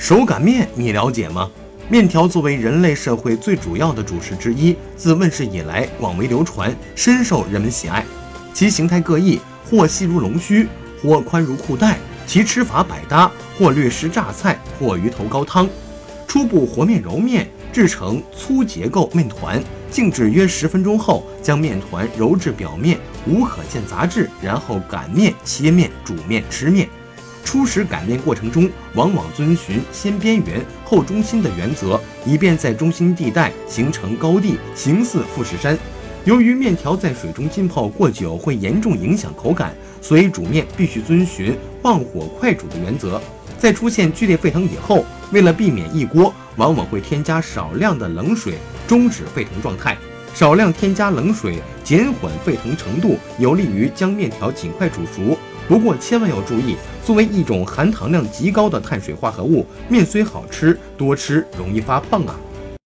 手擀面你了解吗？面条作为人类社会最主要的主食之一，自问世以来广为流传，深受人们喜爱。其形态各异，或细如龙须，或宽如裤带；其吃法百搭，或略施榨菜，或鱼头高汤。初步和面揉面，制成粗结构面团，静置约十分钟后，将面团揉至表面无可见杂质，然后擀面、切面、煮面、吃面。初始擀面过程中，往往遵循先边缘后中心的原则，以便在中心地带形成高地，形似富士山。由于面条在水中浸泡过久会严重影响口感，所以煮面必须遵循旺火快煮的原则。在出现剧烈沸腾以后，为了避免溢锅，往往会添加少量的冷水，终止沸腾状态。少量添加冷水，减缓沸腾程度，有利于将面条尽快煮熟。不过千万要注意，作为一种含糖量极高的碳水化合物，面虽好吃，多吃容易发胖啊。